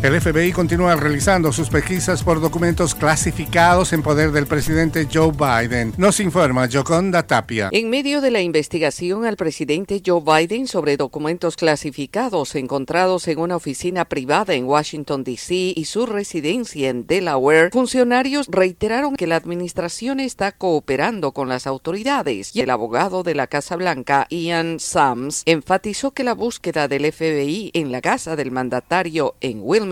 El FBI continúa realizando sus pesquisas por documentos clasificados en poder del presidente Joe Biden. Nos informa Joconda Tapia. En medio de la investigación al presidente Joe Biden sobre documentos clasificados encontrados en una oficina privada en Washington, D.C. y su residencia en Delaware, funcionarios reiteraron que la administración está cooperando con las autoridades y el abogado de la Casa Blanca, Ian Sams, enfatizó que la búsqueda del FBI en la casa del mandatario en Wilmington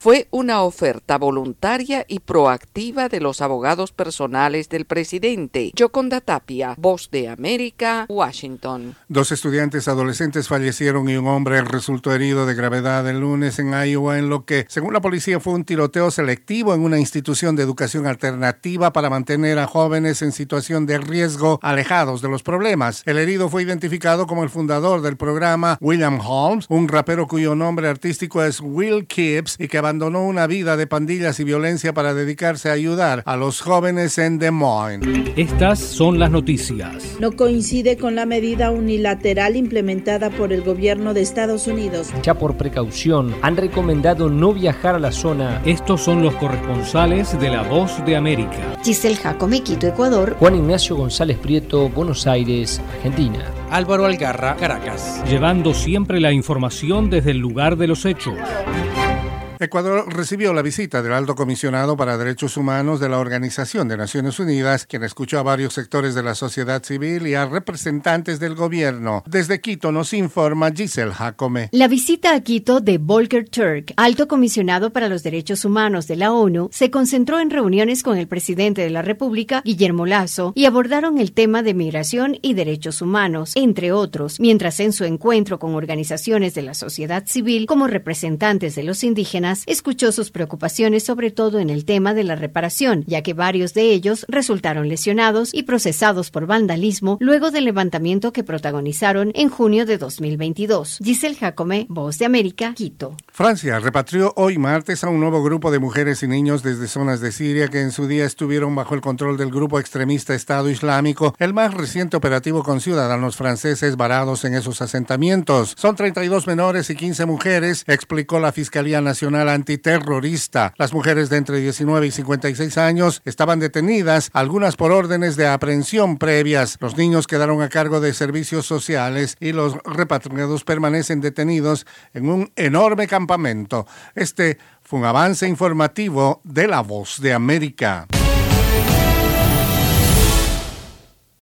fue una oferta voluntaria y proactiva de los abogados personales del presidente. Yoconda Tapia, Voz de América, Washington. Dos estudiantes adolescentes fallecieron y un hombre resultó herido de gravedad el lunes en Iowa, en lo que, según la policía, fue un tiroteo selectivo en una institución de educación alternativa para mantener a jóvenes en situación de riesgo alejados de los problemas. El herido fue identificado como el fundador del programa, William Holmes, un rapero cuyo nombre artístico es Will Kidd y que abandonó una vida de pandillas y violencia para dedicarse a ayudar a los jóvenes en Des Moines. Estas son las noticias. No coincide con la medida unilateral implementada por el gobierno de Estados Unidos. Ya por precaución han recomendado no viajar a la zona. Estos son los corresponsales de La Voz de América. Giselle Jacome, Quito, Ecuador. Juan Ignacio González Prieto, Buenos Aires, Argentina. Álvaro Algarra, Caracas. Llevando siempre la información desde el lugar de los hechos. Ecuador recibió la visita del alto comisionado para derechos humanos de la Organización de Naciones Unidas, quien escuchó a varios sectores de la sociedad civil y a representantes del gobierno. Desde Quito nos informa Giselle Jacome. La visita a Quito de Volker Turk, alto comisionado para los derechos humanos de la ONU, se concentró en reuniones con el presidente de la República, Guillermo Lazo, y abordaron el tema de migración y derechos humanos, entre otros, mientras en su encuentro con organizaciones de la sociedad civil como representantes de los indígenas escuchó sus preocupaciones sobre todo en el tema de la reparación, ya que varios de ellos resultaron lesionados y procesados por vandalismo luego del levantamiento que protagonizaron en junio de 2022. Giselle Jacome, Voz de América, Quito. Francia repatrió hoy martes a un nuevo grupo de mujeres y niños desde zonas de Siria que en su día estuvieron bajo el control del grupo extremista Estado Islámico, el más reciente operativo con ciudadanos franceses varados en esos asentamientos. Son 32 menores y 15 mujeres, explicó la Fiscalía Antiterrorista. Las mujeres de entre 19 y 56 años estaban detenidas, algunas por órdenes de aprehensión previas. Los niños quedaron a cargo de servicios sociales y los repatriados permanecen detenidos en un enorme campamento. Este fue un avance informativo de La Voz de América.